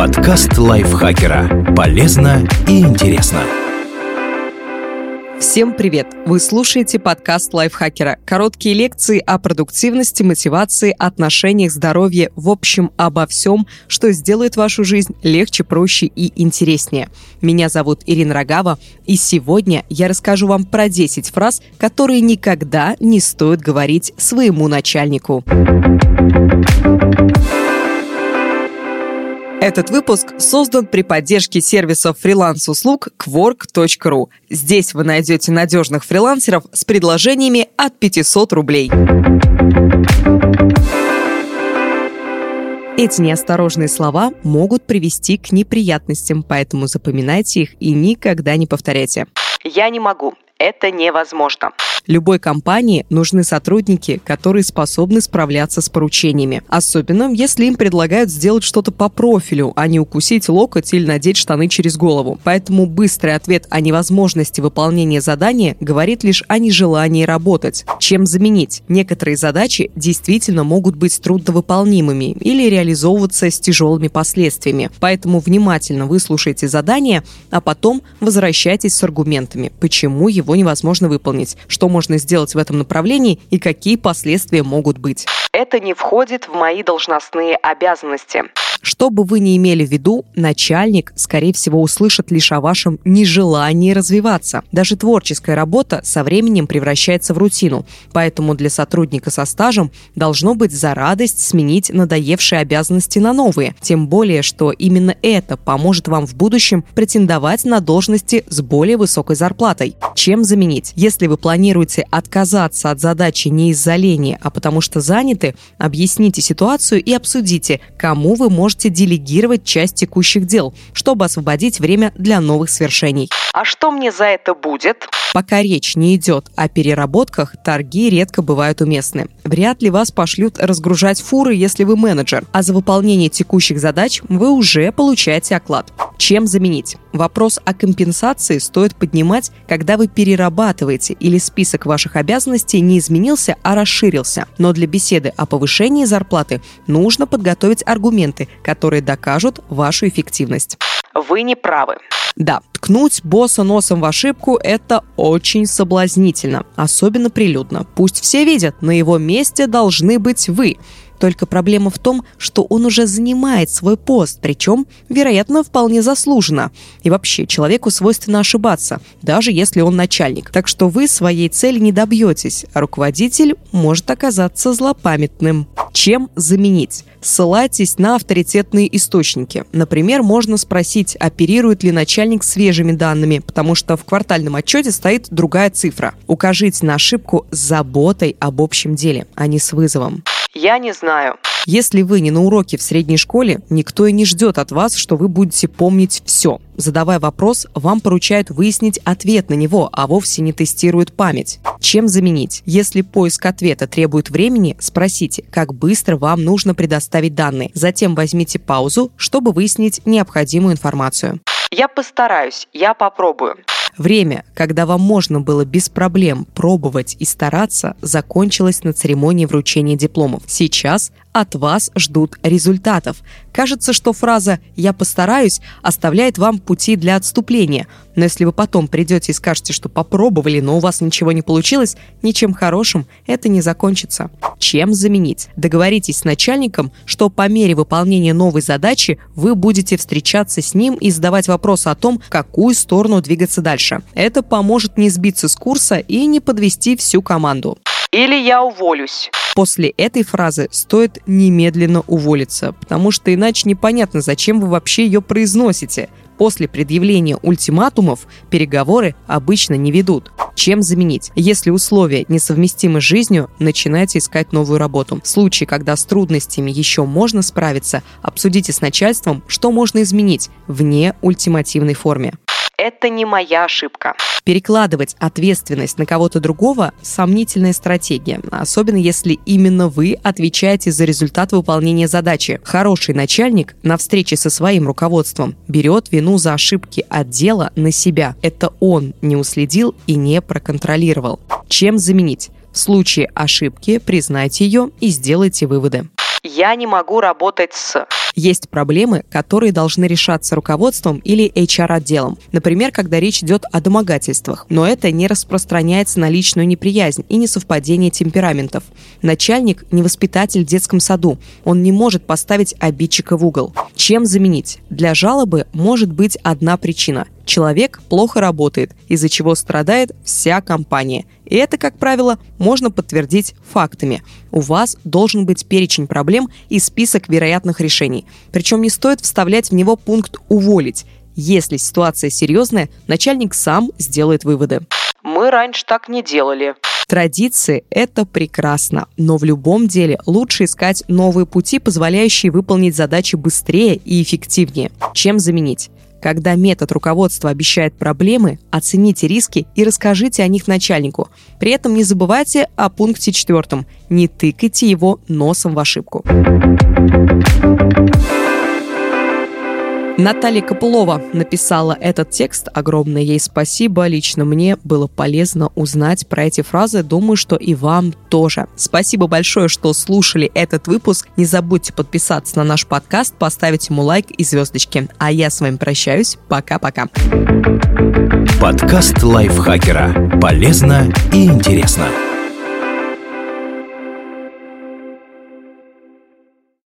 Подкаст лайфхакера. Полезно и интересно. Всем привет! Вы слушаете подкаст лайфхакера. Короткие лекции о продуктивности, мотивации, отношениях, здоровье, в общем, обо всем, что сделает вашу жизнь легче, проще и интереснее. Меня зовут Ирина Рогава, и сегодня я расскажу вам про 10 фраз, которые никогда не стоит говорить своему начальнику. Этот выпуск создан при поддержке сервисов фриланс-услуг Quark.ru. Здесь вы найдете надежных фрилансеров с предложениями от 500 рублей. Эти неосторожные слова могут привести к неприятностям, поэтому запоминайте их и никогда не повторяйте. Я не могу. Это невозможно. Любой компании нужны сотрудники, которые способны справляться с поручениями. Особенно, если им предлагают сделать что-то по профилю, а не укусить локоть или надеть штаны через голову. Поэтому быстрый ответ о невозможности выполнения задания говорит лишь о нежелании работать. Чем заменить? Некоторые задачи действительно могут быть трудновыполнимыми или реализовываться с тяжелыми последствиями. Поэтому внимательно выслушайте задание, а потом возвращайтесь с аргументами, почему его невозможно выполнить, что можно сделать в этом направлении и какие последствия могут быть. Это не входит в мои должностные обязанности. Что бы вы ни имели в виду, начальник, скорее всего, услышит лишь о вашем нежелании развиваться. Даже творческая работа со временем превращается в рутину, поэтому для сотрудника со стажем должно быть за радость сменить надоевшие обязанности на новые, тем более, что именно это поможет вам в будущем претендовать на должности с более высокой зарплатой. Чем заменить? Если вы планируете отказаться от задачи не из-за лени, а потому что заняты, объясните ситуацию и обсудите, кому вы можете делегировать часть текущих дел, чтобы освободить время для новых свершений. А что мне за это будет? Пока речь не идет о переработках, торги редко бывают уместны. Вряд ли вас пошлют разгружать фуры, если вы менеджер, а за выполнение текущих задач вы уже получаете оклад. Чем заменить? Вопрос о компенсации стоит поднимать, когда вы перерабатываете или список ваших обязанностей не изменился, а расширился. Но для беседы о повышении зарплаты нужно подготовить аргументы, которые докажут вашу эффективность. Вы не правы. Да, ткнуть босса носом в ошибку – это очень соблазнительно, особенно прилюдно. Пусть все видят, на его месте должны быть вы. Только проблема в том, что он уже занимает свой пост, причем, вероятно, вполне заслуженно. И вообще, человеку свойственно ошибаться, даже если он начальник. Так что вы своей цели не добьетесь, а руководитель может оказаться злопамятным. Чем заменить? Ссылайтесь на авторитетные источники. Например, можно спросить, оперирует ли начальник свежими данными, потому что в квартальном отчете стоит другая цифра. Укажите на ошибку с заботой об общем деле, а не с вызовом. Я не знаю. Если вы не на уроке в средней школе, никто и не ждет от вас, что вы будете помнить все. Задавая вопрос, вам поручают выяснить ответ на него, а вовсе не тестируют память. Чем заменить? Если поиск ответа требует времени, спросите, как быстро вам нужно предоставить данные. Затем возьмите паузу, чтобы выяснить необходимую информацию. Я постараюсь, я попробую. Время, когда вам можно было без проблем пробовать и стараться, закончилось на церемонии вручения дипломов. Сейчас от вас ждут результатов. Кажется, что фраза «я постараюсь» оставляет вам пути для отступления. Но если вы потом придете и скажете, что попробовали, но у вас ничего не получилось, ничем хорошим это не закончится. Чем заменить? Договоритесь с начальником, что по мере выполнения новой задачи вы будете встречаться с ним и задавать вопросы о том, в какую сторону двигаться дальше. Это поможет не сбиться с курса и не подвести всю команду. Или я уволюсь. После этой фразы стоит немедленно уволиться, потому что иначе непонятно, зачем вы вообще ее произносите. После предъявления ультиматумов переговоры обычно не ведут. Чем заменить? Если условия несовместимы с жизнью, начинайте искать новую работу. В случае, когда с трудностями еще можно справиться, обсудите с начальством, что можно изменить в неультимативной форме это не моя ошибка. Перекладывать ответственность на кого-то другого – сомнительная стратегия, особенно если именно вы отвечаете за результат выполнения задачи. Хороший начальник на встрече со своим руководством берет вину за ошибки отдела на себя. Это он не уследил и не проконтролировал. Чем заменить? В случае ошибки признайте ее и сделайте выводы. Я не могу работать с... Есть проблемы, которые должны решаться руководством или HR-отделом. Например, когда речь идет о домогательствах. Но это не распространяется на личную неприязнь и несовпадение темпераментов. Начальник – не воспитатель в детском саду. Он не может поставить обидчика в угол. Чем заменить? Для жалобы может быть одна причина – человек плохо работает, из-за чего страдает вся компания. И это, как правило, можно подтвердить фактами. У вас должен быть перечень проблем и список вероятных решений. Причем не стоит вставлять в него пункт «уволить». Если ситуация серьезная, начальник сам сделает выводы. Мы раньше так не делали. Традиции – это прекрасно, но в любом деле лучше искать новые пути, позволяющие выполнить задачи быстрее и эффективнее, чем заменить. Когда метод руководства обещает проблемы, оцените риски и расскажите о них начальнику. При этом не забывайте о пункте четвертом. Не тыкайте его носом в ошибку. Наталья Копылова написала этот текст. Огромное ей спасибо. Лично мне было полезно узнать про эти фразы. Думаю, что и вам тоже. Спасибо большое, что слушали этот выпуск. Не забудьте подписаться на наш подкаст, поставить ему лайк и звездочки. А я с вами прощаюсь. Пока-пока. Подкаст лайфхакера. Полезно и интересно.